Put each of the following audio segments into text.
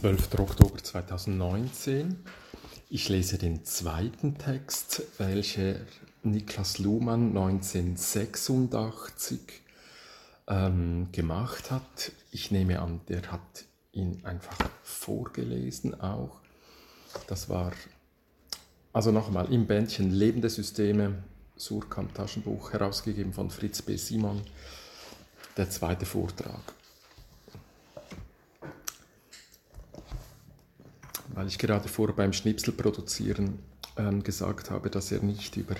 12. Oktober 2019. Ich lese den zweiten Text, welcher Niklas Luhmann 1986 ähm, gemacht hat. Ich nehme an, der hat ihn einfach vorgelesen auch. Das war, also nochmal, im Bändchen Lebende Systeme, Surkamp Taschenbuch, herausgegeben von Fritz B. Simon, der zweite Vortrag. Weil ich gerade vor beim Schnipsel produzieren äh, gesagt habe, dass er nicht über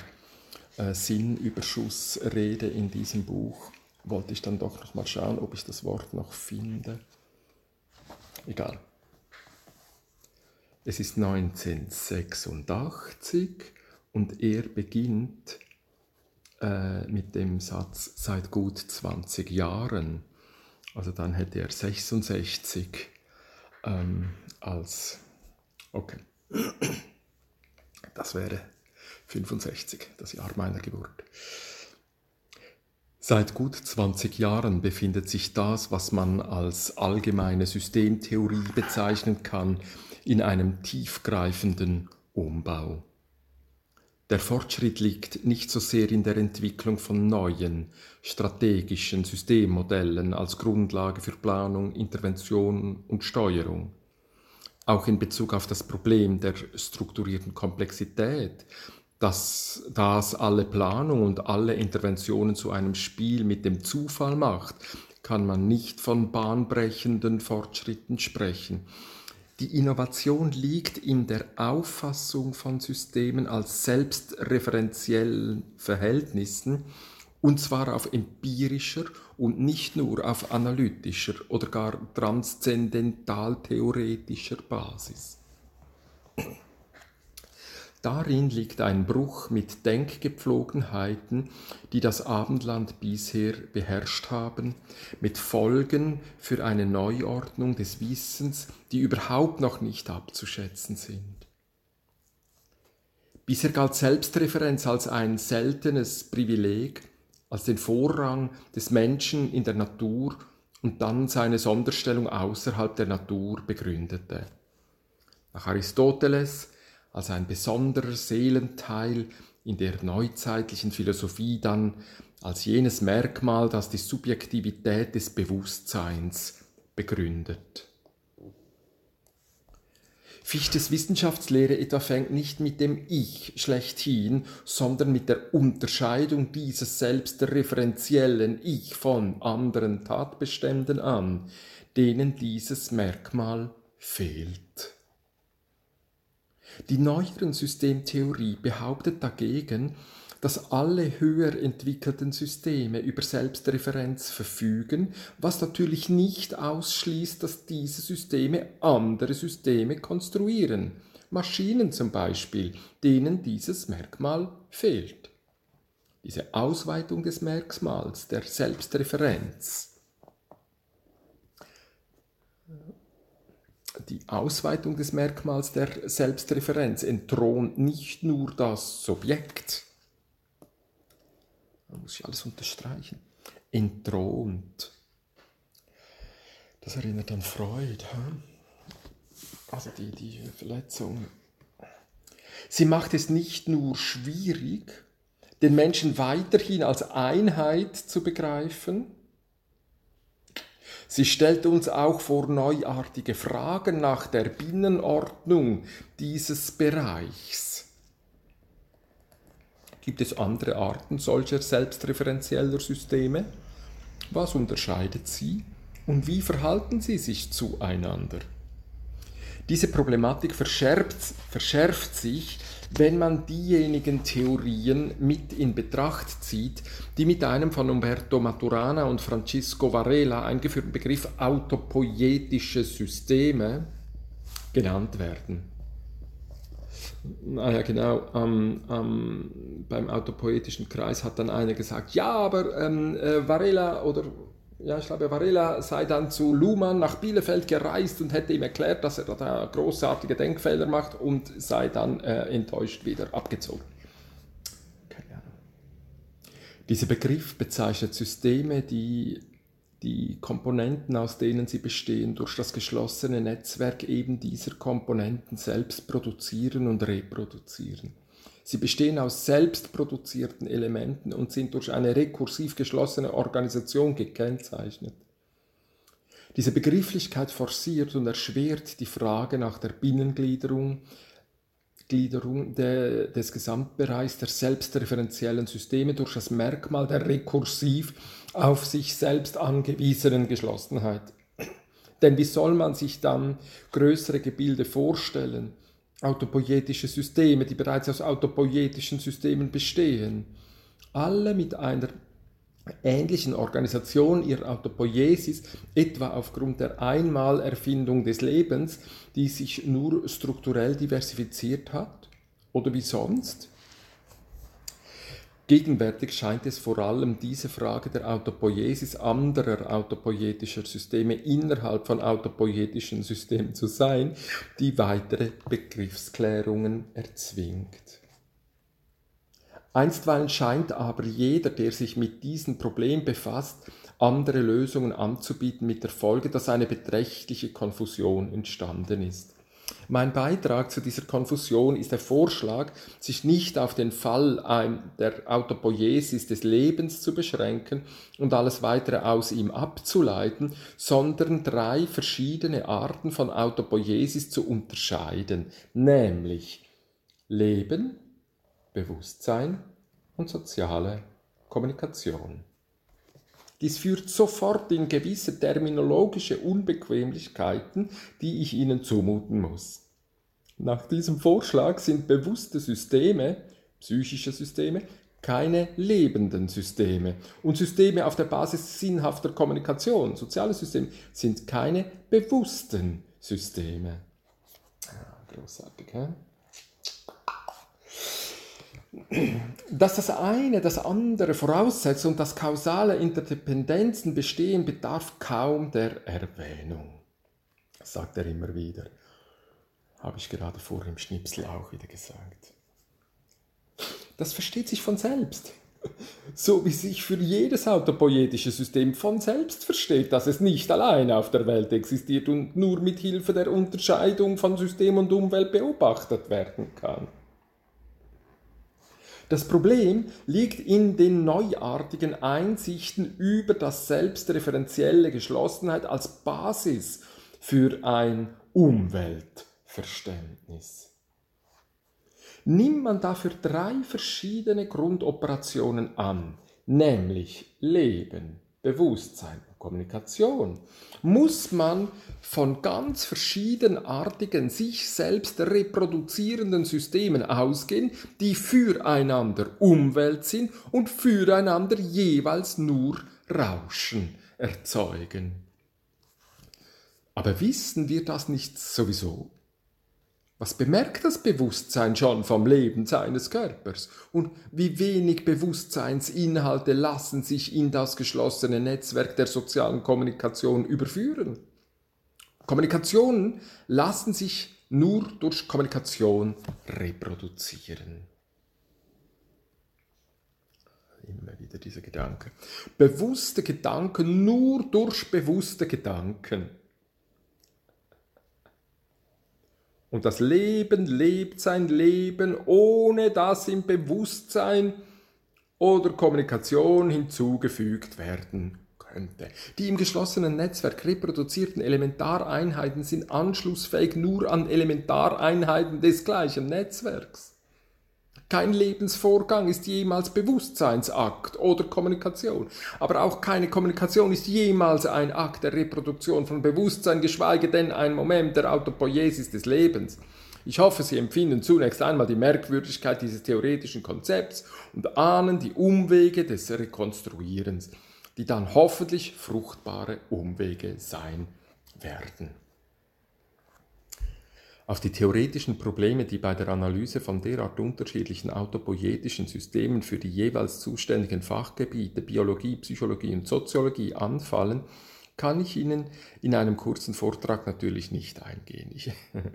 äh, Sinnüberschuss rede in diesem Buch, wollte ich dann doch noch mal schauen, ob ich das Wort noch finde. Egal. Es ist 1986 und er beginnt äh, mit dem Satz seit gut 20 Jahren. Also dann hätte er 66 ähm, als Okay. Das wäre 65, das Jahr meiner Geburt. Seit gut 20 Jahren befindet sich das, was man als allgemeine Systemtheorie bezeichnen kann, in einem tiefgreifenden Umbau. Der Fortschritt liegt nicht so sehr in der Entwicklung von neuen, strategischen Systemmodellen als Grundlage für Planung, Intervention und Steuerung auch in Bezug auf das Problem der strukturierten Komplexität, dass das alle Planung und alle Interventionen zu einem Spiel mit dem Zufall macht, kann man nicht von bahnbrechenden Fortschritten sprechen. Die Innovation liegt in der Auffassung von Systemen als selbstreferenziellen Verhältnissen, und zwar auf empirischer und nicht nur auf analytischer oder gar transzendental-theoretischer Basis. Darin liegt ein Bruch mit Denkgepflogenheiten, die das Abendland bisher beherrscht haben, mit Folgen für eine Neuordnung des Wissens, die überhaupt noch nicht abzuschätzen sind. Bisher galt Selbstreferenz als ein seltenes Privileg, als den Vorrang des Menschen in der Natur und dann seine Sonderstellung außerhalb der Natur begründete. Nach Aristoteles als ein besonderer Seelenteil in der neuzeitlichen Philosophie dann als jenes Merkmal, das die Subjektivität des Bewusstseins begründet. Fichtes Wissenschaftslehre etwa fängt nicht mit dem Ich schlechthin, sondern mit der Unterscheidung dieses selbstreferenziellen Ich von anderen Tatbeständen an, denen dieses Merkmal fehlt. Die neueren Systemtheorie behauptet dagegen, dass alle höher entwickelten Systeme über Selbstreferenz verfügen, was natürlich nicht ausschließt, dass diese Systeme andere Systeme konstruieren. Maschinen zum Beispiel, denen dieses Merkmal fehlt. Diese Ausweitung des Merkmals der Selbstreferenz. Die Ausweitung des Merkmals der Selbstreferenz entthront nicht nur das Subjekt, muss ich alles unterstreichen, entthront. Das erinnert an Freud. Hm? Also die, die Verletzung. Sie macht es nicht nur schwierig, den Menschen weiterhin als Einheit zu begreifen, sie stellt uns auch vor neuartige Fragen nach der Binnenordnung dieses Bereichs. Gibt es andere Arten solcher selbstreferenzieller Systeme? Was unterscheidet sie und wie verhalten sie sich zueinander? Diese Problematik verschärft, verschärft sich, wenn man diejenigen Theorien mit in Betracht zieht, die mit einem von Umberto Maturana und Francisco Varela eingeführten Begriff autopoietische Systeme genannt werden. Ah ja, genau, ähm, ähm, beim autopoetischen Kreis hat dann einer gesagt, ja, aber ähm, äh, Varela oder ja, ich glaube, Varela sei dann zu Luhmann nach Bielefeld gereist und hätte ihm erklärt, dass er da großartige Denkfehler macht und sei dann äh, enttäuscht wieder abgezogen. Keine Ahnung. Dieser Begriff bezeichnet Systeme, die die Komponenten, aus denen sie bestehen, durch das geschlossene Netzwerk eben dieser Komponenten selbst produzieren und reproduzieren. Sie bestehen aus selbstproduzierten Elementen und sind durch eine rekursiv geschlossene Organisation gekennzeichnet. Diese Begrifflichkeit forciert und erschwert die Frage nach der Binnengliederung Gliederung de, des Gesamtbereichs der selbstreferenziellen Systeme durch das Merkmal der rekursiv auf sich selbst angewiesenen Geschlossenheit. Denn wie soll man sich dann größere Gebilde vorstellen? Autopoietische Systeme, die bereits aus autopoietischen Systemen bestehen. Alle mit einer ähnlichen Organisation ihrer Autopoiesis, etwa aufgrund der Einmalerfindung des Lebens, die sich nur strukturell diversifiziert hat? Oder wie sonst? Gegenwärtig scheint es vor allem diese Frage der Autopoiesis anderer autopoietischer Systeme innerhalb von autopoietischen Systemen zu sein, die weitere Begriffsklärungen erzwingt. Einstweilen scheint aber jeder, der sich mit diesem Problem befasst, andere Lösungen anzubieten mit der Folge, dass eine beträchtliche Konfusion entstanden ist. Mein Beitrag zu dieser Konfusion ist der Vorschlag, sich nicht auf den Fall der Autopoiesis des Lebens zu beschränken und alles weitere aus ihm abzuleiten, sondern drei verschiedene Arten von Autopoiesis zu unterscheiden, nämlich Leben, Bewusstsein und soziale Kommunikation. Dies führt sofort in gewisse terminologische Unbequemlichkeiten, die ich Ihnen zumuten muss. Nach diesem Vorschlag sind bewusste Systeme, psychische Systeme, keine lebenden Systeme. Und Systeme auf der Basis sinnhafter Kommunikation, soziale Systeme, sind keine bewussten Systeme. Ja, großartig, hä? Dass das eine das andere voraussetzt und dass kausale Interdependenzen bestehen, bedarf kaum der Erwähnung, sagt er immer wieder. Habe ich gerade vor im Schnipsel auch wieder gesagt. Das versteht sich von selbst. So wie sich für jedes autopoietische System von selbst versteht, dass es nicht alleine auf der Welt existiert und nur mit Hilfe der Unterscheidung von System und Umwelt beobachtet werden kann. Das Problem liegt in den neuartigen Einsichten über das selbstreferenzielle Geschlossenheit als Basis für ein Umweltverständnis. Nimmt man dafür drei verschiedene Grundoperationen an, nämlich Leben, Bewusstsein Kommunikation, muss man von ganz verschiedenartigen, sich selbst reproduzierenden Systemen ausgehen, die füreinander Umwelt sind und füreinander jeweils nur Rauschen erzeugen. Aber wissen wir das nicht sowieso? Was bemerkt das Bewusstsein schon vom Leben seines Körpers? Und wie wenig Bewusstseinsinhalte lassen sich in das geschlossene Netzwerk der sozialen Kommunikation überführen? Kommunikationen lassen sich nur durch Kommunikation reproduzieren. Immer wieder dieser Gedanke. Bewusste Gedanken nur durch bewusste Gedanken. Und das Leben lebt sein Leben, ohne dass im Bewusstsein oder Kommunikation hinzugefügt werden könnte. Die im geschlossenen Netzwerk reproduzierten Elementareinheiten sind anschlussfähig nur an Elementareinheiten des gleichen Netzwerks. Kein Lebensvorgang ist jemals Bewusstseinsakt oder Kommunikation. Aber auch keine Kommunikation ist jemals ein Akt der Reproduktion von Bewusstsein, geschweige denn ein Moment der Autopoiesis des Lebens. Ich hoffe, Sie empfinden zunächst einmal die Merkwürdigkeit dieses theoretischen Konzepts und ahnen die Umwege des Rekonstruierens, die dann hoffentlich fruchtbare Umwege sein werden. Auf die theoretischen Probleme, die bei der Analyse von derart unterschiedlichen autopoietischen Systemen für die jeweils zuständigen Fachgebiete Biologie, Psychologie und Soziologie anfallen, kann ich Ihnen in einem kurzen Vortrag natürlich nicht eingehen. Ich,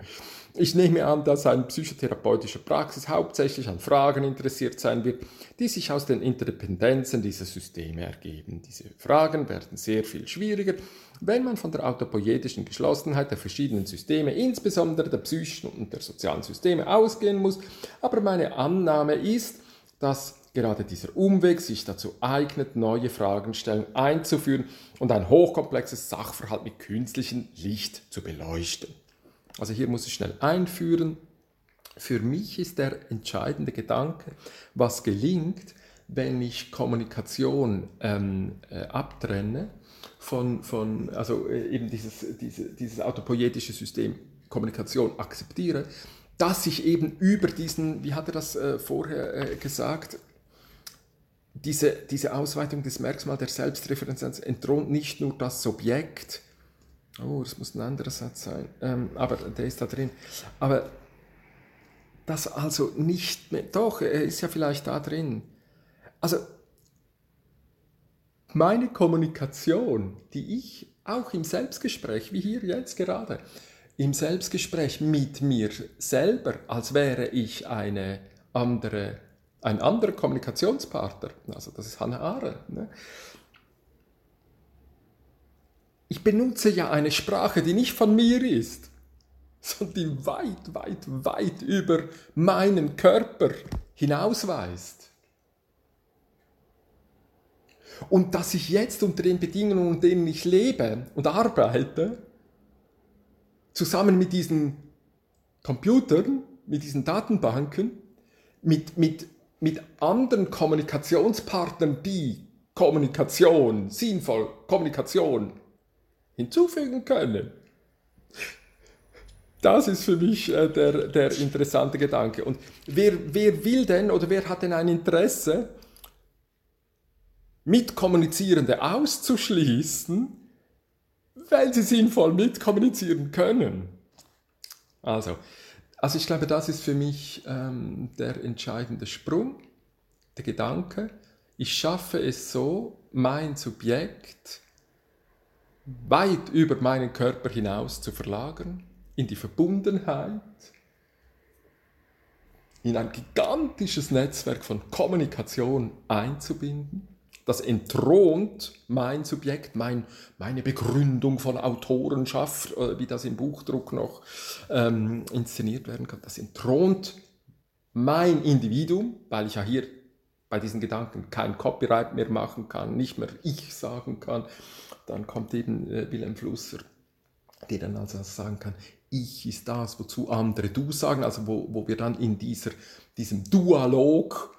ich, nehme an, dass ein psychotherapeutischer Praxis hauptsächlich an Fragen interessiert sein wird, die sich aus den Interdependenzen dieser Systeme ergeben. Diese Fragen werden sehr viel schwieriger, wenn man von der autopoietischen Geschlossenheit der verschiedenen Systeme, insbesondere der psychischen und der sozialen Systeme, ausgehen muss. Aber meine Annahme ist, dass gerade dieser Umweg sich dazu eignet, neue Fragestellungen einzuführen und ein hochkomplexes Sachverhalt mit künstlichem Licht zu beleuchten. Also hier muss ich schnell einführen. Für mich ist der entscheidende Gedanke, was gelingt, wenn ich Kommunikation ähm, äh, abtrenne von, von also äh, eben dieses, diese, dieses autopoietische System Kommunikation akzeptiere, dass ich eben über diesen, wie hat er das äh, vorher äh, gesagt, diese, diese Ausweitung des Merkmals der Selbstreferenz entthront nicht nur das Subjekt, oh, das muss ein anderer Satz sein, ähm, aber der ist da drin, aber das also nicht mehr, doch, er ist ja vielleicht da drin. Also meine Kommunikation, die ich auch im Selbstgespräch, wie hier jetzt gerade, im Selbstgespräch mit mir selber, als wäre ich eine andere ein anderer Kommunikationspartner, also das ist Hannah Arendt, ne? ich benutze ja eine Sprache, die nicht von mir ist, sondern die weit, weit, weit über meinen Körper hinausweist. Und dass ich jetzt unter den Bedingungen, unter denen ich lebe und arbeite, zusammen mit diesen Computern, mit diesen Datenbanken, mit, mit mit anderen Kommunikationspartnern die Kommunikation, sinnvoll Kommunikation hinzufügen können. Das ist für mich äh, der, der interessante Gedanke. Und wer, wer will denn oder wer hat denn ein Interesse, Mitkommunizierende auszuschließen, weil sie sinnvoll mitkommunizieren können? Also, also ich glaube, das ist für mich ähm, der entscheidende Sprung, der Gedanke. Ich schaffe es so, mein Subjekt weit über meinen Körper hinaus zu verlagern, in die Verbundenheit, in ein gigantisches Netzwerk von Kommunikation einzubinden das entthront mein Subjekt, mein, meine Begründung von Autorenschaft, äh, wie das im Buchdruck noch ähm, inszeniert werden kann. Das entthront mein Individuum, weil ich ja hier bei diesen Gedanken kein Copyright mehr machen kann, nicht mehr ich sagen kann. Dann kommt eben äh, Wilhelm Flusser, der dann also sagen kann, ich ist das, wozu andere du sagen, also wo, wo wir dann in dieser, diesem Dualog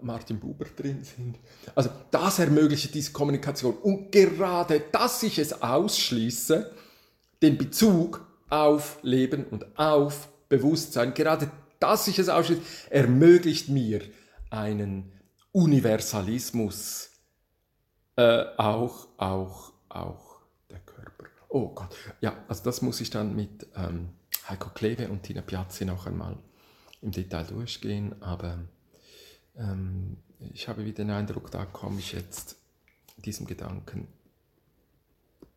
Martin Buber drin sind. Also das ermöglicht diese Kommunikation. Und gerade, dass ich es ausschließe, den Bezug auf Leben und auf Bewusstsein, gerade dass ich es ausschließe, ermöglicht mir einen Universalismus, äh, auch, auch, auch der Körper. Oh Gott, ja, also das muss ich dann mit ähm, Heiko Kleve und Tina Piazzi noch einmal im Detail durchgehen, aber ähm, ich habe wieder den Eindruck, da komme ich jetzt diesem Gedanken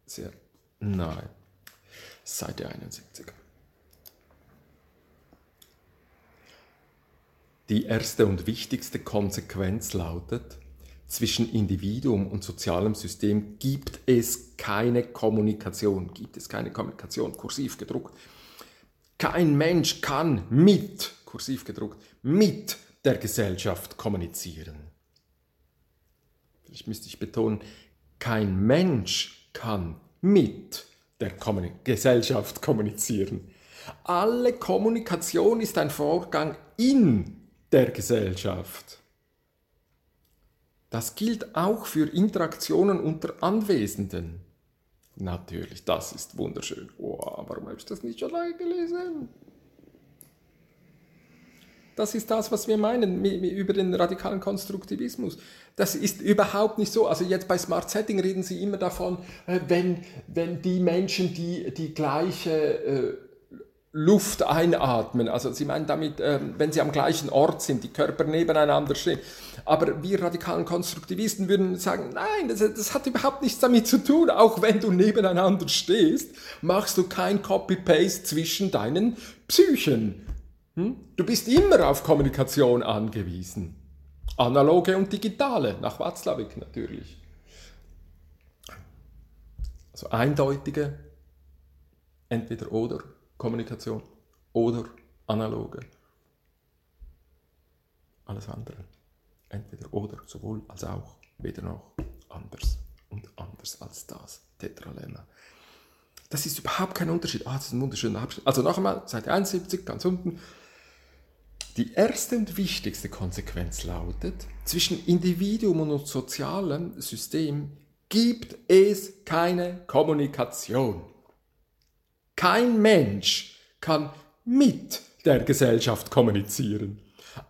sehr nahe. Seite 71. Die erste und wichtigste Konsequenz lautet, zwischen Individuum und sozialem System gibt es keine Kommunikation, gibt es keine Kommunikation, kursiv gedruckt. Kein Mensch kann mit, kursiv gedruckt, mit der Gesellschaft kommunizieren. Ich müsste ich betonen, kein Mensch kann mit der Gesellschaft kommunizieren. Alle Kommunikation ist ein Vorgang in der Gesellschaft. Das gilt auch für Interaktionen unter Anwesenden. Natürlich, das ist wunderschön. Oh, warum habe ich das nicht schon lange gelesen? Das ist das, was wir meinen über den radikalen Konstruktivismus. Das ist überhaupt nicht so. Also jetzt bei Smart Setting reden Sie immer davon, äh, wenn, wenn die Menschen die, die gleiche äh, Luft einatmen. Also Sie meinen damit, ähm, wenn Sie am gleichen Ort sind, die Körper nebeneinander stehen. Aber wir radikalen Konstruktivisten würden sagen, nein, das, das hat überhaupt nichts damit zu tun. Auch wenn du nebeneinander stehst, machst du kein Copy-Paste zwischen deinen Psychen. Hm? Du bist immer auf Kommunikation angewiesen. Analoge und digitale, nach Watzlawick natürlich. Also eindeutige entweder oder Kommunikation oder analoge. Alles andere. Entweder oder, sowohl als auch, weder noch, anders und anders als das. Tetralemma. Das ist überhaupt kein Unterschied. Ah, das ist ein wunderschöner Abschnitt. Also noch einmal, Seite 71, ganz unten. Die erste und wichtigste Konsequenz lautet, zwischen Individuum und sozialem System gibt es keine Kommunikation. Kein Mensch kann mit der Gesellschaft kommunizieren.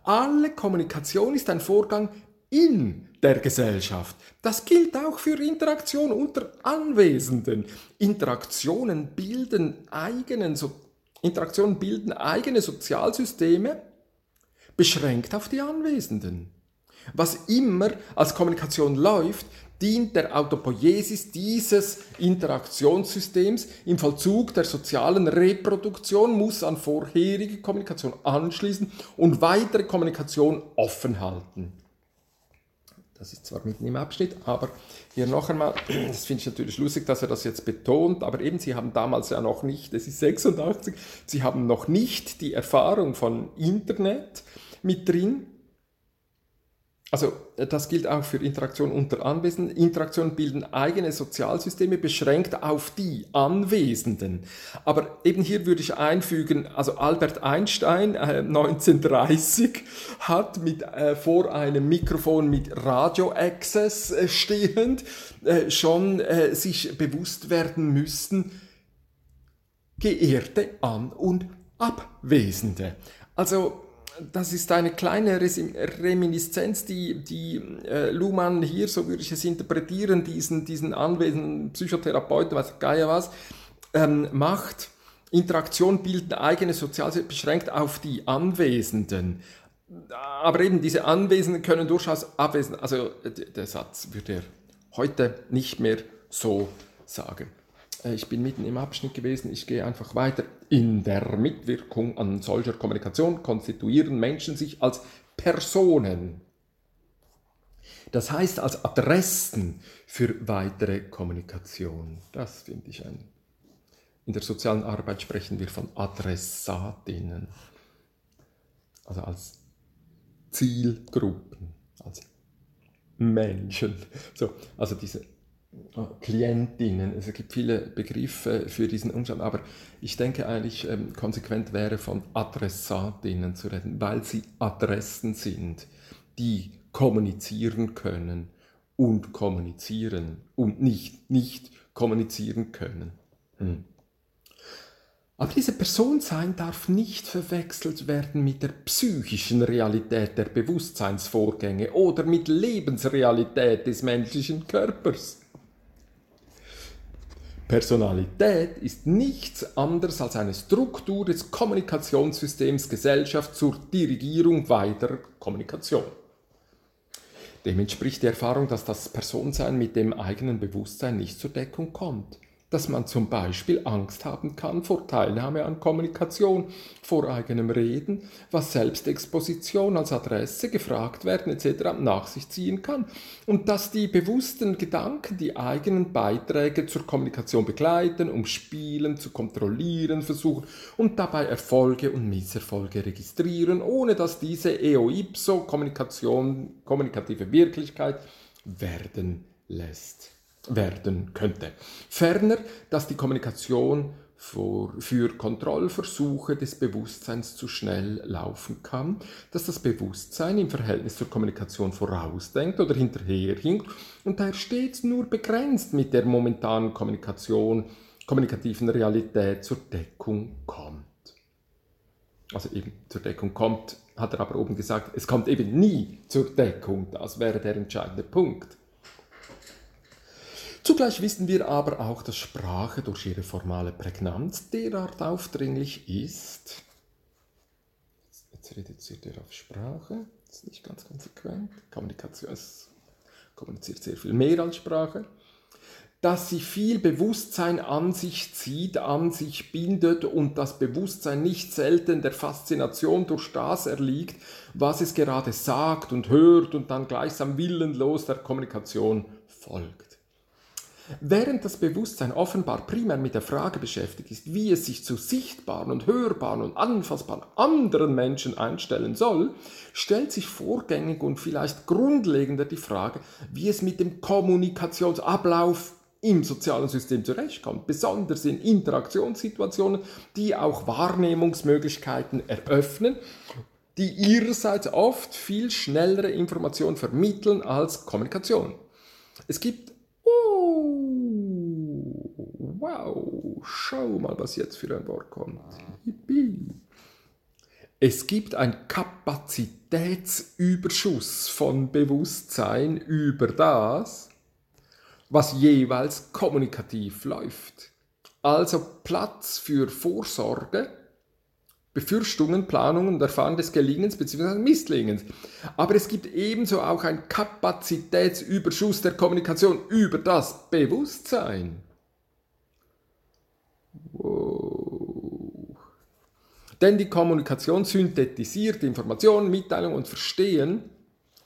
Alle Kommunikation ist ein Vorgang in der Gesellschaft. Das gilt auch für Interaktion unter Anwesenden. Interaktionen bilden, eigenen, Interaktionen bilden eigene Sozialsysteme, beschränkt auf die Anwesenden. Was immer als Kommunikation läuft, dient der Autopoiesis dieses Interaktionssystems im Vollzug der sozialen Reproduktion, muss an vorherige Kommunikation anschließen und weitere Kommunikation offen halten. Das ist zwar mitten im Abschnitt, aber hier noch einmal, das finde ich natürlich lustig, dass er das jetzt betont, aber eben, Sie haben damals ja noch nicht, es ist 86, Sie haben noch nicht die Erfahrung von Internet mit drin, also das gilt auch für Interaktion unter Anwesenden. Interaktionen bilden eigene Sozialsysteme beschränkt auf die Anwesenden. Aber eben hier würde ich einfügen, also Albert Einstein äh, 1930 hat mit, äh, vor einem Mikrofon mit Radio-Access äh, stehend äh, schon äh, sich bewusst werden müssen, geehrte An- und Abwesende. Also das ist eine kleine Reminiszenz, die, die äh, Luhmann hier, so würde ich es interpretieren, diesen, diesen anwesenden Psychotherapeuten, was Geier was, ähm, macht. Interaktion bilden eigene Soziale beschränkt auf die Anwesenden. Aber eben diese Anwesenden können durchaus abwesend, also der Satz würde er heute nicht mehr so sagen. Äh, ich bin mitten im Abschnitt gewesen, ich gehe einfach weiter. In der Mitwirkung an solcher Kommunikation konstituieren Menschen sich als Personen. Das heißt als Adressen für weitere Kommunikation. Das finde ich ein. In der sozialen Arbeit sprechen wir von Adressatinnen. Also als Zielgruppen, als Menschen. So, also diese Klientinnen. Es gibt viele Begriffe für diesen Umstand, aber ich denke eigentlich, ähm, konsequent wäre von Adressatinnen zu reden, weil sie Adressen sind, die kommunizieren können und kommunizieren und nicht nicht kommunizieren können. Hm. Aber diese Personsein darf nicht verwechselt werden mit der psychischen Realität der Bewusstseinsvorgänge oder mit Lebensrealität des menschlichen Körpers. Personalität ist nichts anderes als eine Struktur des Kommunikationssystems Gesellschaft zur Dirigierung weiterer Kommunikation. Dem entspricht die Erfahrung, dass das Personsein mit dem eigenen Bewusstsein nicht zur Deckung kommt dass man zum Beispiel Angst haben kann vor Teilnahme an Kommunikation, vor eigenem Reden, was Selbstexposition als Adresse, gefragt werden etc. nach sich ziehen kann und dass die bewussten Gedanken die eigenen Beiträge zur Kommunikation begleiten, umspielen, zu kontrollieren versuchen und dabei Erfolge und Misserfolge registrieren, ohne dass diese eo ipso Kommunikation, kommunikative Wirklichkeit werden lässt werden könnte. Ferner, dass die Kommunikation für, Kontrollversuche des Bewusstseins zu schnell laufen kann, dass das Bewusstsein im Verhältnis zur Kommunikation vorausdenkt oder hinterherhinkt und daher stets nur begrenzt mit der momentanen Kommunikation, kommunikativen Realität zur Deckung kommt. Also eben zur Deckung kommt, hat er aber oben gesagt, es kommt eben nie zur Deckung, das wäre der entscheidende Punkt. Zugleich wissen wir aber auch, dass Sprache durch ihre formale Prägnanz derart aufdringlich ist. Jetzt reduziert er auf Sprache, das ist nicht ganz konsequent. Kommunikation es kommuniziert sehr viel mehr als Sprache. Dass sie viel Bewusstsein an sich zieht, an sich bindet und das Bewusstsein nicht selten der Faszination durch das erliegt, was es gerade sagt und hört und dann gleichsam willenlos der Kommunikation folgt. Während das Bewusstsein offenbar primär mit der Frage beschäftigt ist, wie es sich zu sichtbaren und hörbaren und anfassbaren anderen Menschen einstellen soll, stellt sich vorgängig und vielleicht grundlegender die Frage, wie es mit dem Kommunikationsablauf im sozialen System zurechtkommt, besonders in Interaktionssituationen, die auch Wahrnehmungsmöglichkeiten eröffnen, die ihrerseits oft viel schnellere Informationen vermitteln als Kommunikation. Es gibt wow, schau mal, was jetzt für ein Wort kommt. Yippie. Es gibt einen Kapazitätsüberschuss von Bewusstsein über das, was jeweils kommunikativ läuft. Also Platz für Vorsorge, Befürchtungen, Planungen und Erfahrung des Gelingens bzw. Misslingens. Aber es gibt ebenso auch einen Kapazitätsüberschuss der Kommunikation über das Bewusstsein. Wow. Denn die Kommunikation synthetisiert Informationen, Mitteilungen und Verstehen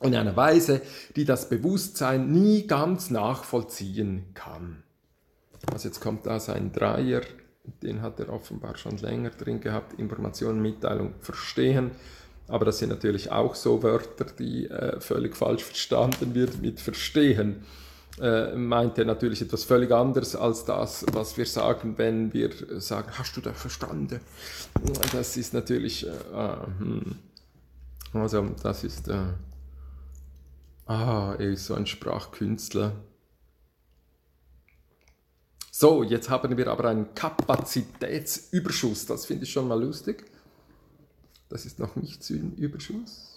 in einer Weise, die das Bewusstsein nie ganz nachvollziehen kann. Also jetzt kommt da sein Dreier, den hat er offenbar schon länger drin gehabt, Information, Mitteilung, Verstehen. Aber das sind natürlich auch so Wörter, die äh, völlig falsch verstanden wird mit Verstehen äh, meint er natürlich etwas völlig anderes als das, was wir sagen, wenn wir sagen, hast du das verstanden? Das ist natürlich, äh, ah, hm. also das ist, äh, ah, er ist so ein Sprachkünstler. So, jetzt haben wir aber einen Kapazitätsüberschuss, das finde ich schon mal lustig. Das ist noch nicht Überschuss.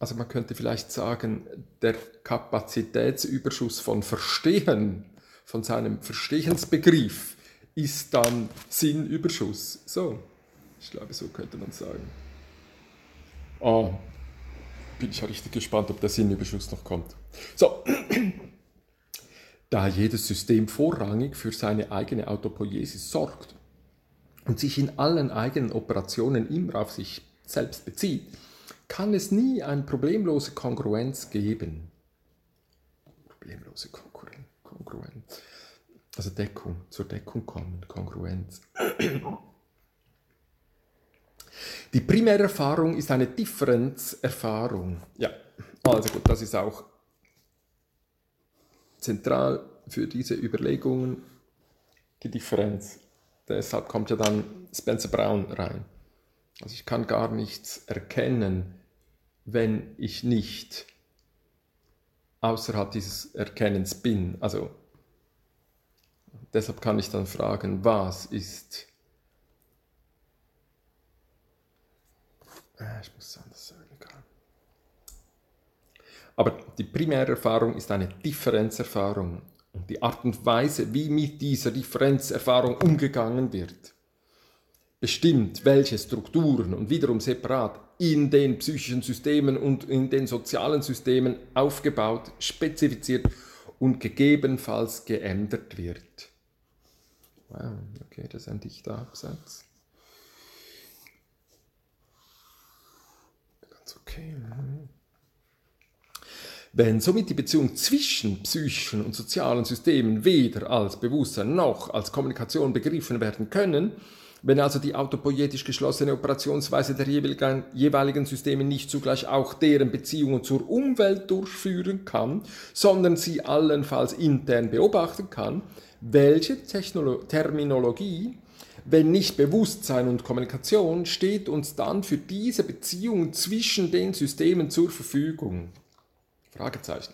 Also man könnte vielleicht sagen, der Kapazitätsüberschuss von Verstehen, von seinem Verstehensbegriff, ist dann Sinnüberschuss. So, ich glaube, so könnte man sagen. Oh, bin ich ja richtig gespannt, ob der Sinnüberschuss noch kommt. So, da jedes System vorrangig für seine eigene Autopoiesis sorgt und sich in allen eigenen Operationen immer auf sich selbst bezieht, kann es nie eine problemlose Kongruenz geben. Problemlose Kongruenz. Also Deckung, zur Deckung kommen, Kongruenz. Die primäre Erfahrung ist eine Differenzerfahrung. Ja, also gut, das ist auch zentral für diese Überlegungen, die Differenz. Deshalb kommt ja dann Spencer Brown rein. Also ich kann gar nichts erkennen, wenn ich nicht außerhalb dieses Erkennens bin. Also deshalb kann ich dann fragen, was ist. Äh, ich muss anders sagen. Aber die primäre Erfahrung ist eine Differenzerfahrung und die Art und Weise, wie mit dieser Differenzerfahrung umgegangen wird bestimmt, welche Strukturen und wiederum separat in den psychischen Systemen und in den sozialen Systemen aufgebaut, spezifiziert und gegebenenfalls geändert wird. Wow, okay, das ist ein dichter Absatz. Ganz okay. Mhm. Wenn somit die Beziehung zwischen psychischen und sozialen Systemen weder als Bewusstsein noch als Kommunikation begriffen werden können, wenn also die autopoietisch geschlossene Operationsweise der jeweiligen, Systeme nicht zugleich auch deren Beziehungen zur Umwelt durchführen kann, sondern sie allenfalls intern beobachten kann, welche Technolo Terminologie, wenn nicht Bewusstsein und Kommunikation, steht uns dann für diese Beziehungen zwischen den Systemen zur Verfügung? Fragezeichen.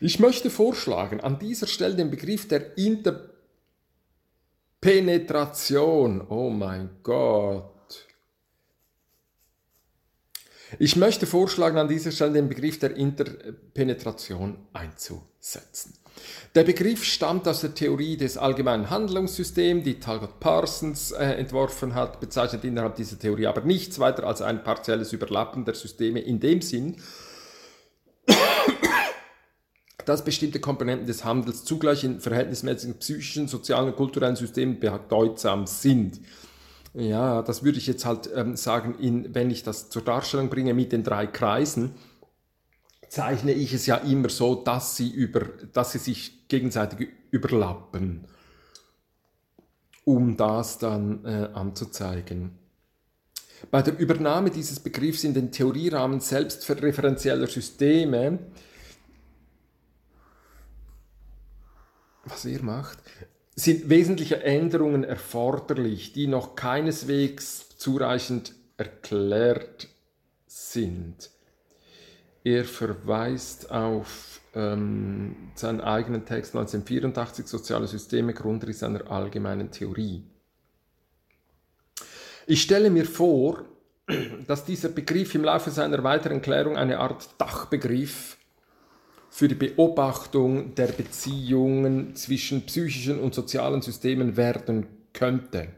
Ich möchte vorschlagen, an dieser Stelle den Begriff der Inter Penetration. Oh mein Gott. Ich möchte vorschlagen, an dieser Stelle den Begriff der Interpenetration einzusetzen. Der Begriff stammt aus der Theorie des allgemeinen Handlungssystems, die Talcott Parsons äh, entworfen hat, bezeichnet innerhalb dieser Theorie aber nichts weiter als ein partielles Überlappen der Systeme in dem Sinn, dass bestimmte Komponenten des Handels zugleich in verhältnismäßigen psychischen, sozialen und kulturellen Systemen bedeutsam sind. Ja, das würde ich jetzt halt ähm, sagen, in, wenn ich das zur Darstellung bringe mit den drei Kreisen, zeichne ich es ja immer so, dass sie, über, dass sie sich gegenseitig überlappen, um das dann äh, anzuzeigen. Bei der Übernahme dieses Begriffs in den Theorierahmen selbstreferenzieller Systeme, was ihr macht, sind wesentliche Änderungen erforderlich, die noch keineswegs zureichend erklärt sind. Er verweist auf ähm, seinen eigenen Text 1984, Soziale Systeme, Grundriss einer allgemeinen Theorie. Ich stelle mir vor, dass dieser Begriff im Laufe seiner weiteren Klärung eine Art Dachbegriff für die Beobachtung der Beziehungen zwischen psychischen und sozialen Systemen werden könnte.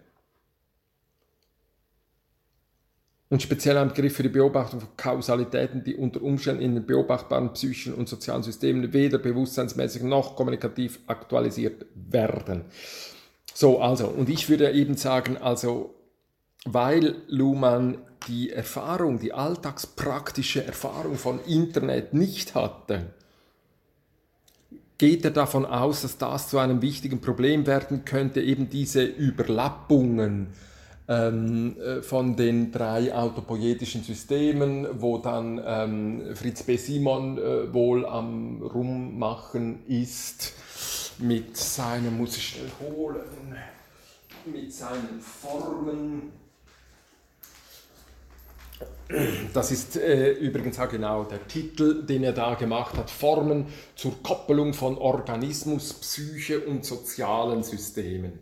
Und speziell ein Begriff für die Beobachtung von Kausalitäten, die unter Umständen in den beobachtbaren psychischen und sozialen Systemen weder bewusstseinsmäßig noch kommunikativ aktualisiert werden. So, also, und ich würde eben sagen, also, weil Luhmann die Erfahrung, die alltagspraktische Erfahrung von Internet nicht hatte, geht er davon aus, dass das zu einem wichtigen Problem werden könnte, eben diese Überlappungen ähm, äh, von den drei autopoietischen Systemen, wo dann ähm, Fritz B. Simon äh, wohl am Rummachen ist mit seinem, muss ich schnell holen, mit seinen Formen das ist äh, übrigens auch genau der Titel, den er da gemacht hat, Formen zur Koppelung von Organismus, Psyche und sozialen Systemen.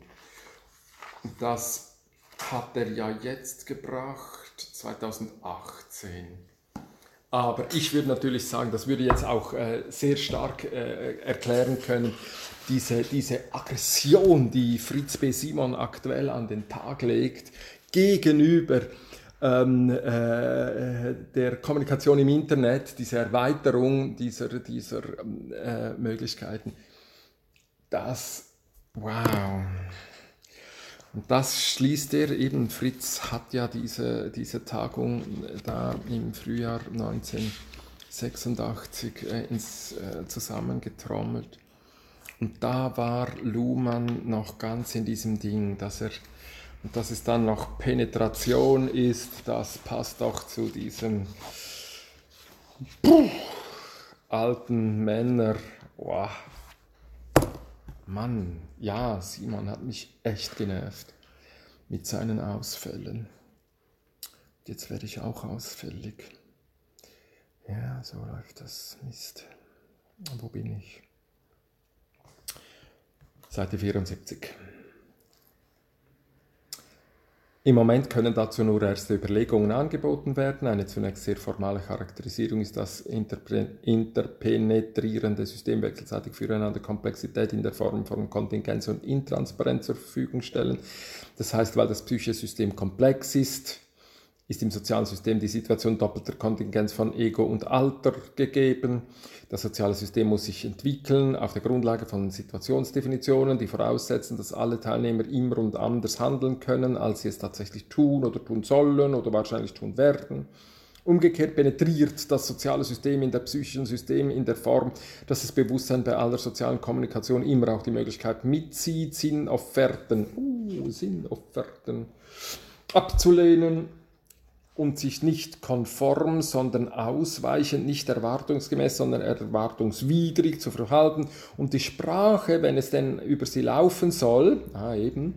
Das hat er ja jetzt gebracht, 2018. Aber ich würde natürlich sagen, das würde jetzt auch äh, sehr stark äh, erklären können, diese, diese Aggression, die Fritz B. Simon aktuell an den Tag legt, gegenüber ähm, äh, der Kommunikation im Internet, diese Erweiterung dieser, dieser äh, Möglichkeiten, das, wow. Und das schließt er eben, Fritz hat ja diese, diese Tagung da im Frühjahr 1986 äh, ins, äh, zusammengetrommelt. Und da war Luhmann noch ganz in diesem Ding, dass er und dass es dann noch Penetration ist, das passt auch zu diesem Puh, alten Männer. Wow. Mann, ja, Simon hat mich echt genervt mit seinen Ausfällen. Jetzt werde ich auch ausfällig. Ja, so läuft das. Mist. Wo bin ich? Seite 74. Im Moment können dazu nur erste Überlegungen angeboten werden. Eine zunächst sehr formale Charakterisierung ist das interpenetrierende System wechselseitig füreinander Komplexität in der Form von Kontingenz und Intransparenz zur Verfügung stellen. Das heißt, weil das psychische System komplex ist, ist im sozialen System die Situation doppelter Kontingenz von Ego und Alter gegeben. Das soziale System muss sich entwickeln auf der Grundlage von Situationsdefinitionen, die voraussetzen, dass alle Teilnehmer immer und anders handeln können, als sie es tatsächlich tun oder tun sollen oder wahrscheinlich tun werden. Umgekehrt penetriert das soziale System in der psychischen System in der Form, dass das Bewusstsein bei aller sozialen Kommunikation immer auch die Möglichkeit mitzieht, Sinnofferten, uh, Sinnofferten abzulehnen und sich nicht konform, sondern ausweichend, nicht erwartungsgemäß, sondern erwartungswidrig zu verhalten. Und die Sprache, wenn es denn über sie laufen soll, ah eben,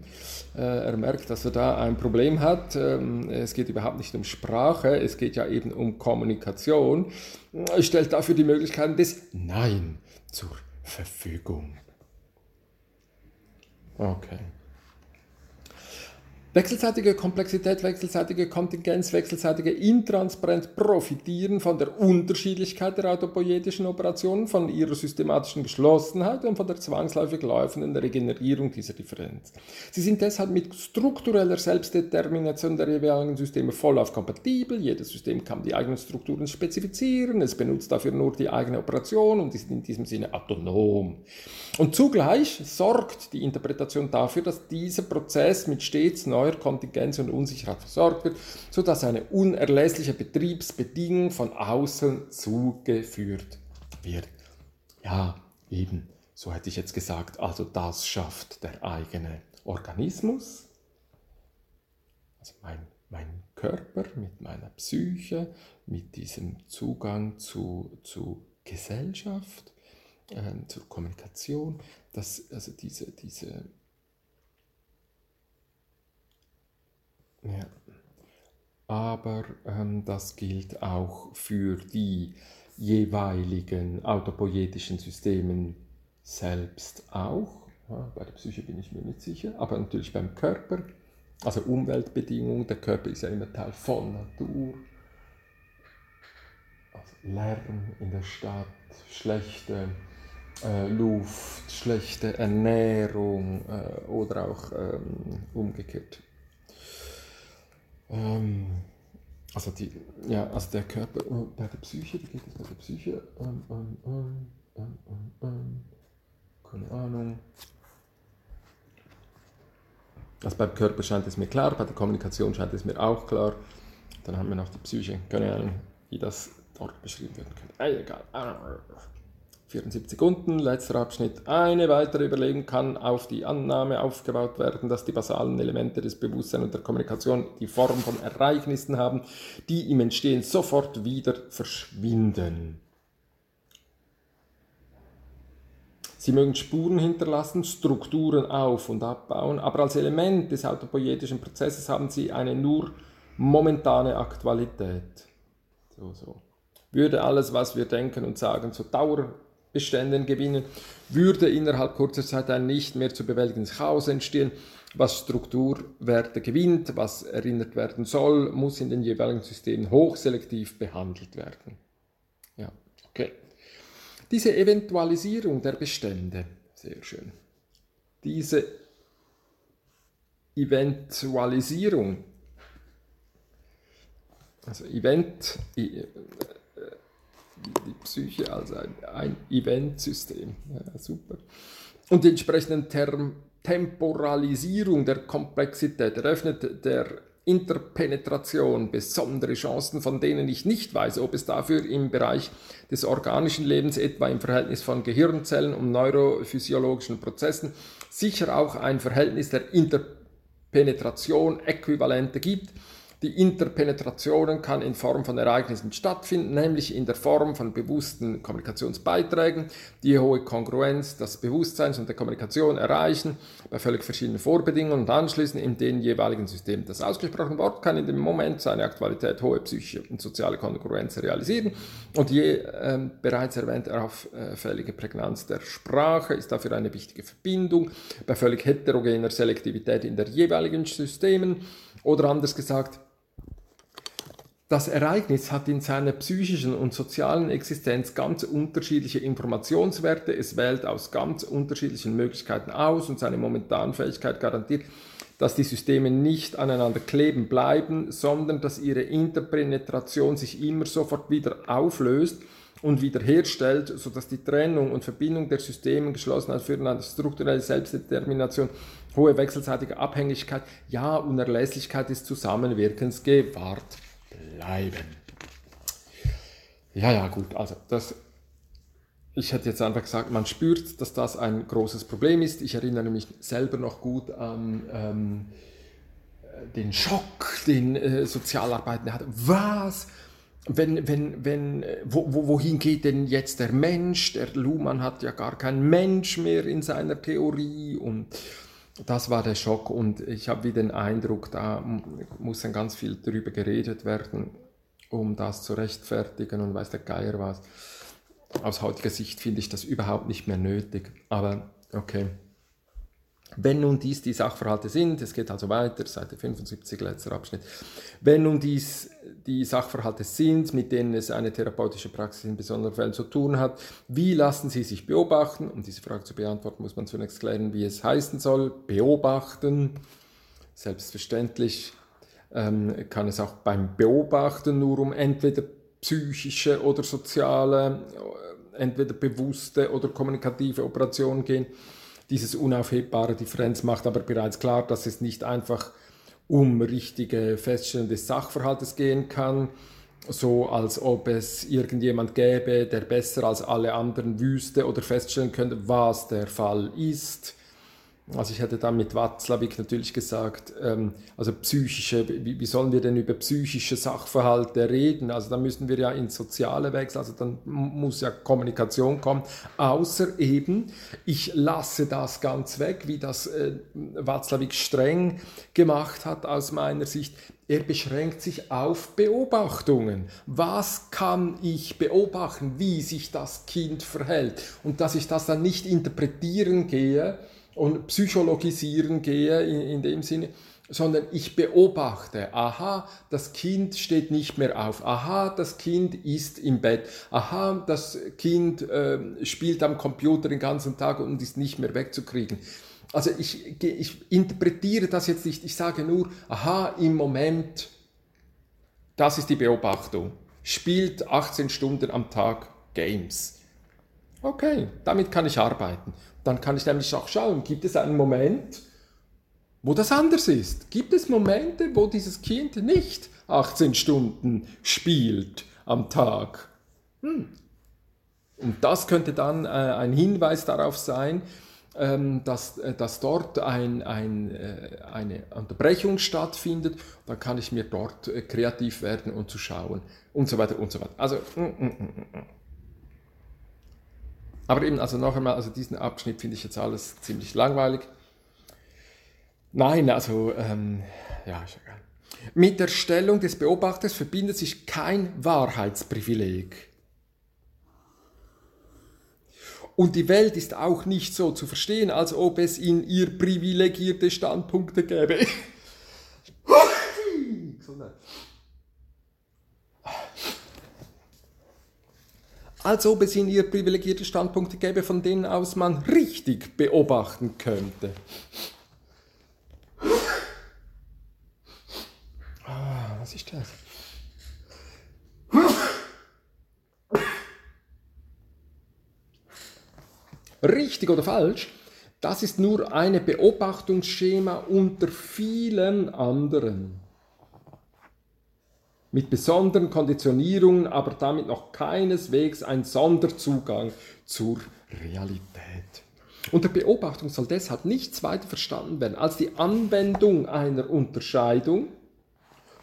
äh, er merkt, dass er da ein Problem hat. Ähm, es geht überhaupt nicht um Sprache, es geht ja eben um Kommunikation. Er stellt dafür die Möglichkeiten des Nein zur Verfügung. Okay. Wechselseitige Komplexität, wechselseitige Kontingenz, wechselseitige Intransparenz profitieren von der Unterschiedlichkeit der autopoietischen Operationen, von ihrer systematischen Geschlossenheit und von der zwangsläufig laufenden Regenerierung dieser Differenz. Sie sind deshalb mit struktureller Selbstdetermination der jeweiligen Systeme vollauf kompatibel. Jedes System kann die eigenen Strukturen spezifizieren, es benutzt dafür nur die eigene Operation und ist in diesem Sinne autonom. Und zugleich sorgt die Interpretation dafür, dass dieser Prozess mit stets neuer Kontingenz und Unsicherheit versorgt wird, sodass eine unerlässliche Betriebsbedingung von außen zugeführt wird. Ja, eben, so hätte ich jetzt gesagt, also das schafft der eigene Organismus, also mein, mein Körper mit meiner Psyche, mit diesem Zugang zu, zu Gesellschaft, äh, zur Kommunikation, dass also diese, diese Ja. Aber ähm, das gilt auch für die jeweiligen autopoietischen Systemen selbst auch. Ja, bei der Psyche bin ich mir nicht sicher, aber natürlich beim Körper. Also Umweltbedingungen, der Körper ist ja immer Teil von Natur. Also Lärm in der Stadt, schlechte äh, Luft, schlechte Ernährung äh, oder auch ähm, umgekehrt ähm, also, die, ja, also der Körper äh, bei der Psyche, wie geht es bei der Psyche? Ähm, ähm, ähm, ähm keine Ahnung. Also beim Körper scheint es mir klar, bei der Kommunikation scheint es mir auch klar. Dann haben wir noch die Psyche, keine Ahnung, wie das dort beschrieben werden könnte. Ah, egal. 74 unten, letzter Abschnitt. Eine weitere Überlegung kann auf die Annahme aufgebaut werden, dass die basalen Elemente des Bewusstseins und der Kommunikation die Form von Ereignissen haben, die im Entstehen sofort wieder verschwinden. Sie mögen Spuren hinterlassen, Strukturen auf- und abbauen, aber als Element des autopoietischen Prozesses haben sie eine nur momentane Aktualität. So, so. Würde alles, was wir denken und sagen, zur Dauer Beständen gewinnen, würde innerhalb kurzer Zeit ein nicht mehr zu bewältigendes Chaos entstehen. Was Strukturwerte gewinnt, was erinnert werden soll, muss in den jeweiligen Systemen hochselektiv behandelt werden. Ja, okay. Diese Eventualisierung der Bestände, sehr schön. Diese Eventualisierung, also Event, die Psyche als ein, ein Eventsystem. Ja, super. Und die entsprechenden Term Temporalisierung der Komplexität eröffnet der Interpenetration besondere Chancen, von denen ich nicht weiß, ob es dafür im Bereich des organischen Lebens, etwa im Verhältnis von Gehirnzellen und neurophysiologischen Prozessen, sicher auch ein Verhältnis der Interpenetration Äquivalente gibt, die Interpenetration kann in Form von Ereignissen stattfinden, nämlich in der Form von bewussten Kommunikationsbeiträgen, die hohe Kongruenz des Bewusstseins und der Kommunikation erreichen, bei völlig verschiedenen Vorbedingungen und anschließend in den jeweiligen Systemen. Das ausgesprochene Wort kann in dem Moment seine Aktualität hohe psychische und soziale Kongruenz realisieren und je äh, bereits erwähnte auffällige Prägnanz der Sprache ist dafür eine wichtige Verbindung bei völlig heterogener Selektivität in der jeweiligen Systemen oder anders gesagt, das Ereignis hat in seiner psychischen und sozialen Existenz ganz unterschiedliche Informationswerte. Es wählt aus ganz unterschiedlichen Möglichkeiten aus und seine momentane Fähigkeit garantiert, dass die Systeme nicht aneinander kleben bleiben, sondern dass ihre Interpenetration sich immer sofort wieder auflöst und wiederherstellt, sodass die Trennung und Verbindung der Systeme Geschlossenheit füreinander, strukturelle Selbstdetermination, hohe wechselseitige Abhängigkeit, ja, Unerlässlichkeit des Zusammenwirkens gewahrt bleiben. Ja, ja, gut, also das, ich hätte jetzt einfach gesagt, man spürt, dass das ein großes Problem ist. Ich erinnere mich selber noch gut an ähm, den Schock, den äh, Sozialarbeiter hatte. Was? Wenn, wenn, wenn, wo, wohin geht denn jetzt der Mensch? Der Luhmann hat ja gar keinen Mensch mehr in seiner Theorie und das war der Schock und ich habe wieder den Eindruck, da muss dann ganz viel darüber geredet werden, um das zu rechtfertigen und weiß der Geier was. Aus heutiger Sicht finde ich das überhaupt nicht mehr nötig, aber okay. Wenn nun dies die Sachverhalte sind, es geht also weiter, Seite 75, letzter Abschnitt, wenn nun dies die Sachverhalte sind, mit denen es eine therapeutische Praxis in besonderen Fällen zu tun hat, wie lassen sie sich beobachten? Um diese Frage zu beantworten, muss man zunächst klären, wie es heißen soll. Beobachten, selbstverständlich ähm, kann es auch beim Beobachten nur um entweder psychische oder soziale, äh, entweder bewusste oder kommunikative Operationen gehen. Dieses unaufhebbare Differenz macht aber bereits klar, dass es nicht einfach um richtige Feststellung des Sachverhaltes gehen kann, so als ob es irgendjemand gäbe, der besser als alle anderen wüsste oder feststellen könnte, was der Fall ist. Also ich hätte dann mit Watzlawick natürlich gesagt, ähm, also psychische, wie, wie, sollen wir denn über psychische Sachverhalte reden? Also da müssen wir ja ins Soziale wechseln, also dann muss ja Kommunikation kommen, außer eben, ich lasse das ganz weg, wie das äh, Watzlawick streng gemacht hat aus meiner Sicht. Er beschränkt sich auf Beobachtungen. Was kann ich beobachten, wie sich das Kind verhält? Und dass ich das dann nicht interpretieren gehe, und psychologisieren gehe in, in dem Sinne, sondern ich beobachte, aha, das Kind steht nicht mehr auf, aha, das Kind ist im Bett, aha, das Kind äh, spielt am Computer den ganzen Tag und ist nicht mehr wegzukriegen. Also ich, ich interpretiere das jetzt nicht, ich sage nur, aha, im Moment, das ist die Beobachtung, spielt 18 Stunden am Tag Games. Okay, damit kann ich arbeiten. Dann kann ich nämlich auch schauen, gibt es einen Moment, wo das anders ist? Gibt es Momente, wo dieses Kind nicht 18 Stunden spielt am Tag? Hm. Und das könnte dann äh, ein Hinweis darauf sein, ähm, dass, äh, dass dort ein, ein, äh, eine Unterbrechung stattfindet. Dann kann ich mir dort äh, kreativ werden und zu schauen und so weiter und so weiter. Also, mm, mm, mm, mm, mm. Aber eben, also noch einmal, also diesen Abschnitt finde ich jetzt alles ziemlich langweilig. Nein, also, ähm, ja, ist egal. Mit der Stellung des Beobachters verbindet sich kein Wahrheitsprivileg. Und die Welt ist auch nicht so zu verstehen, als ob es in ihr privilegierte Standpunkte gäbe. als ob es in ihr privilegierte Standpunkte gäbe, von denen aus man richtig beobachten könnte. Ah, was ist das? Richtig oder falsch? Das ist nur eine Beobachtungsschema unter vielen anderen mit besonderen Konditionierungen, aber damit noch keineswegs ein Sonderzugang zur Realität. Unter Beobachtung soll deshalb nichts weiter verstanden werden als die Anwendung einer Unterscheidung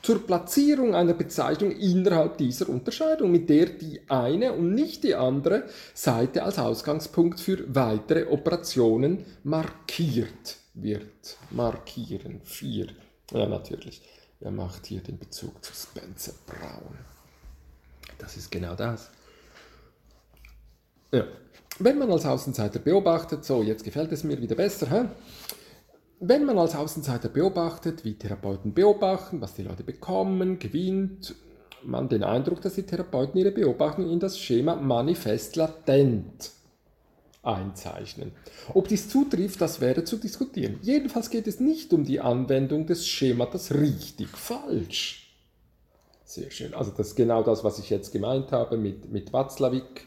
zur Platzierung einer Bezeichnung innerhalb dieser Unterscheidung, mit der die eine und nicht die andere Seite als Ausgangspunkt für weitere Operationen markiert wird. Markieren. Vier. Ja, natürlich. Er macht hier den Bezug zu Spencer Brown. Das ist genau das. Ja. Wenn man als Außenseiter beobachtet, so jetzt gefällt es mir wieder besser, hä? wenn man als Außenseiter beobachtet, wie Therapeuten beobachten, was die Leute bekommen, gewinnt man den Eindruck, dass die Therapeuten ihre Beobachtung in das Schema manifest latent einzeichnen. Ob dies zutrifft, das wäre zu diskutieren. Jedenfalls geht es nicht um die Anwendung des Schemas richtig falsch. Sehr schön. Also das ist genau das, was ich jetzt gemeint habe mit, mit Watzlawick.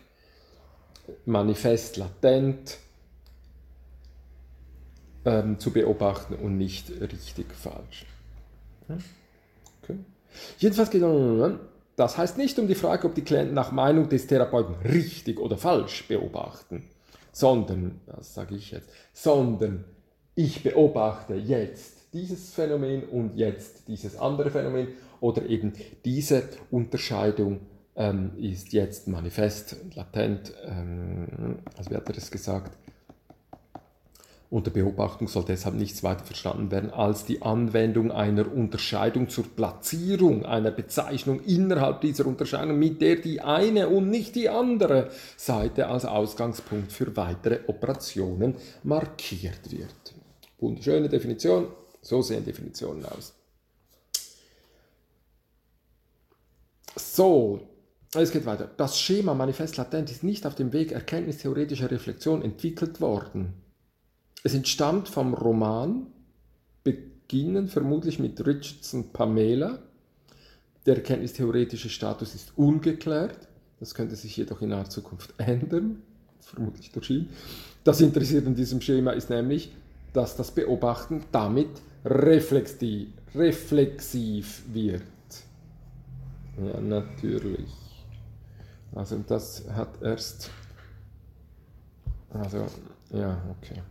Manifest latent ähm, zu beobachten und nicht richtig falsch. Okay. Jedenfalls geht es das heißt nicht um die Frage, ob die Klienten nach Meinung des Therapeuten richtig oder falsch beobachten sondern, das sage ich jetzt, sondern ich beobachte jetzt dieses Phänomen und jetzt dieses andere Phänomen oder eben diese Unterscheidung ähm, ist jetzt manifest, latent, ähm, also wie hat er das gesagt, unter Beobachtung soll deshalb nichts weiter verstanden werden als die Anwendung einer Unterscheidung zur Platzierung einer Bezeichnung innerhalb dieser Unterscheidung, mit der die eine und nicht die andere Seite als Ausgangspunkt für weitere Operationen markiert wird. Wunderschöne Definition. So sehen Definitionen aus. So, es geht weiter. Das Schema Manifest Latent ist nicht auf dem Weg erkenntnistheoretischer Reflexion entwickelt worden. Es entstammt vom Roman, beginnen vermutlich mit Richardson Pamela. Der erkenntnistheoretische Status ist ungeklärt. Das könnte sich jedoch in naher Zukunft ändern, vermutlich durch ihn. Das Interessierte in diesem Schema ist nämlich, dass das Beobachten damit reflexiv, reflexiv wird. Ja, natürlich. Also das hat erst... Also, ja, okay.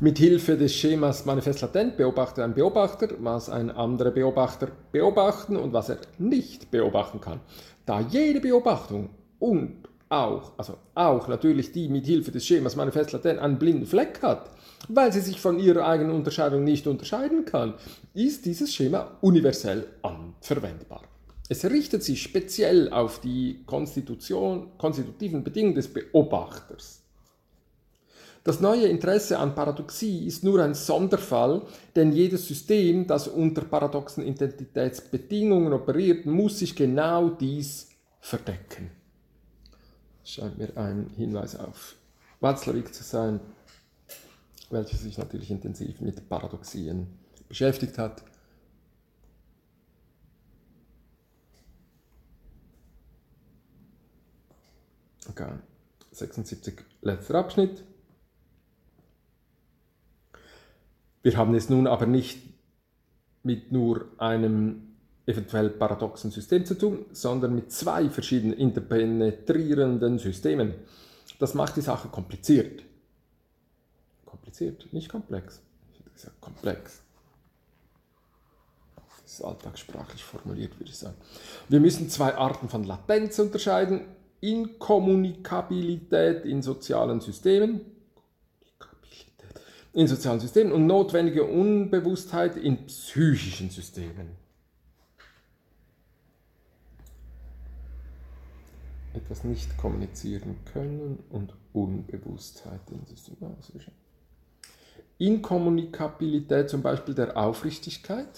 Mit Hilfe des Schemas Manifest Latent beobachtet ein Beobachter, was ein anderer Beobachter beobachten und was er nicht beobachten kann. Da jede Beobachtung und auch, also auch natürlich die mit Hilfe des Schemas Manifest Latent einen blinden Fleck hat, weil sie sich von ihrer eigenen Unterscheidung nicht unterscheiden kann, ist dieses Schema universell anverwendbar. Es richtet sich speziell auf die Konstitution, konstitutiven Bedingungen des Beobachters. Das neue Interesse an Paradoxie ist nur ein Sonderfall, denn jedes System, das unter paradoxen Identitätsbedingungen operiert, muss sich genau dies verdecken. Scheint mir ein Hinweis auf Watzlawick zu sein, welcher sich natürlich intensiv mit Paradoxien beschäftigt hat. Okay. 76, letzter Abschnitt. Wir haben es nun aber nicht mit nur einem eventuell paradoxen System zu tun, sondern mit zwei verschiedenen interpenetrierenden Systemen. Das macht die Sache kompliziert. Kompliziert, nicht komplex. Ich hätte gesagt komplex. Das ist alltagssprachlich formuliert, würde ich sagen. Wir müssen zwei Arten von Latenz unterscheiden. Inkommunikabilität in sozialen Systemen in sozialen Systemen und notwendige Unbewusstheit in psychischen Systemen. Etwas nicht kommunizieren können und Unbewusstheit in Systemen. Inkommunikabilität zum Beispiel der Aufrichtigkeit.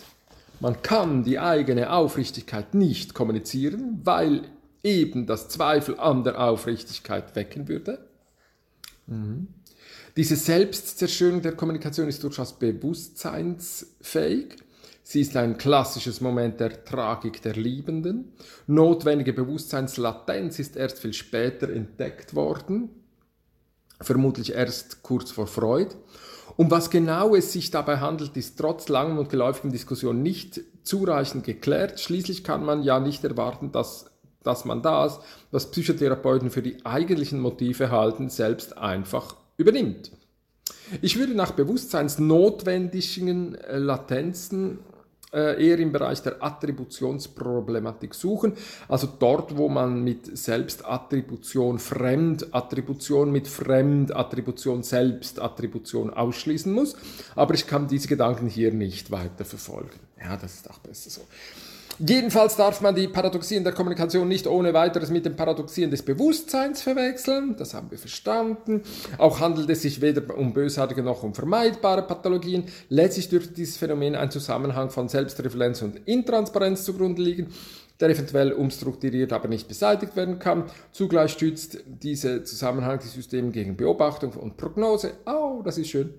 Man kann die eigene Aufrichtigkeit nicht kommunizieren, weil eben das Zweifel an der Aufrichtigkeit wecken würde. Mhm. Diese Selbstzerstörung der Kommunikation ist durchaus bewusstseinsfähig. Sie ist ein klassisches Moment der Tragik der Liebenden. Notwendige Bewusstseinslatenz ist erst viel später entdeckt worden, vermutlich erst kurz vor Freud. Um was genau es sich dabei handelt, ist trotz langen und geläufigen Diskussionen nicht zureichend geklärt. Schließlich kann man ja nicht erwarten, dass, dass man das, was Psychotherapeuten für die eigentlichen Motive halten, selbst einfach übernimmt. Ich würde nach bewusstseinsnotwendigen äh, Latenzen äh, eher im Bereich der Attributionsproblematik suchen, also dort, wo man mit Selbstattribution Fremdattribution mit Fremdattribution Selbstattribution ausschließen muss, aber ich kann diese Gedanken hier nicht weiter verfolgen. Ja, das ist auch besser so. Jedenfalls darf man die Paradoxien der Kommunikation nicht ohne weiteres mit den Paradoxien des Bewusstseins verwechseln. Das haben wir verstanden. Auch handelt es sich weder um bösartige noch um vermeidbare Pathologien. Letztlich dürfte dieses Phänomen ein Zusammenhang von Selbstreferenz und Intransparenz zugrunde liegen der eventuell umstrukturiert, aber nicht beseitigt werden kann. Zugleich stützt dieser Zusammenhang die Systeme gegen Beobachtung und Prognose. Oh, das ist schön.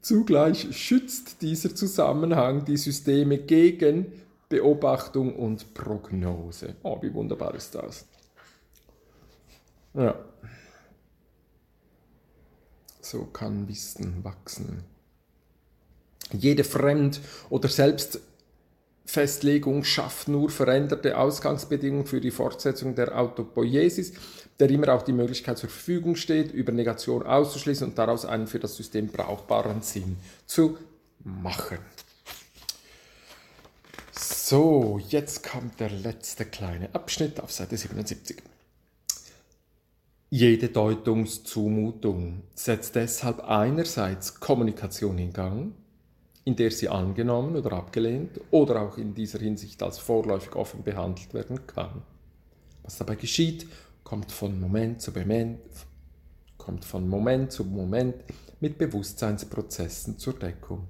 Zugleich schützt dieser Zusammenhang die Systeme gegen Beobachtung und Prognose. Oh, wie wunderbar ist das. Ja. So kann Wissen wachsen. Jede Fremd- oder Selbstfestlegung schafft nur veränderte Ausgangsbedingungen für die Fortsetzung der Autopoiesis, der immer auch die Möglichkeit zur Verfügung steht, über Negation auszuschließen und daraus einen für das System brauchbaren Sinn zu machen. So, jetzt kommt der letzte kleine Abschnitt auf Seite 77. Jede Deutungszumutung setzt deshalb einerseits Kommunikation in Gang, in der sie angenommen oder abgelehnt oder auch in dieser Hinsicht als vorläufig offen behandelt werden kann. Was dabei geschieht, kommt von Moment zu Moment, kommt von Moment zu Moment mit Bewusstseinsprozessen zur Deckung.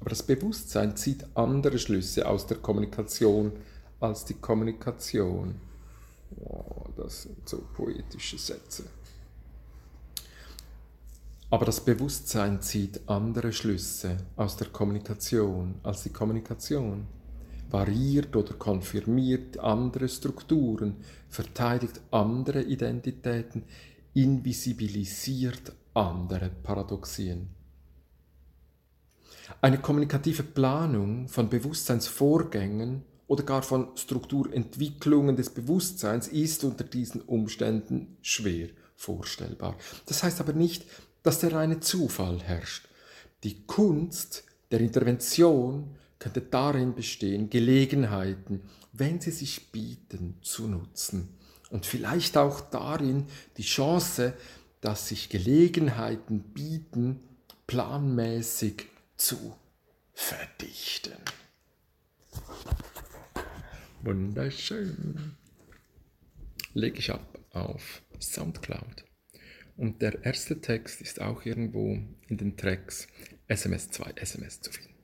Aber das Bewusstsein zieht andere Schlüsse aus der Kommunikation als die Kommunikation. Oh, das sind so poetische Sätze. Aber das Bewusstsein zieht andere Schlüsse aus der Kommunikation als die Kommunikation, variiert oder konfirmiert andere Strukturen, verteidigt andere Identitäten, invisibilisiert andere Paradoxien. Eine kommunikative Planung von Bewusstseinsvorgängen oder gar von Strukturentwicklungen des Bewusstseins ist unter diesen Umständen schwer vorstellbar. Das heißt aber nicht, dass der reine Zufall herrscht. Die Kunst der Intervention könnte darin bestehen, Gelegenheiten, wenn sie sich bieten, zu nutzen. Und vielleicht auch darin die Chance, dass sich Gelegenheiten bieten, planmäßig zu verdichten. Wunderschön. Lege ich ab auf Soundcloud. Und der erste Text ist auch irgendwo in den Tracks SMS 2 SMS zu finden.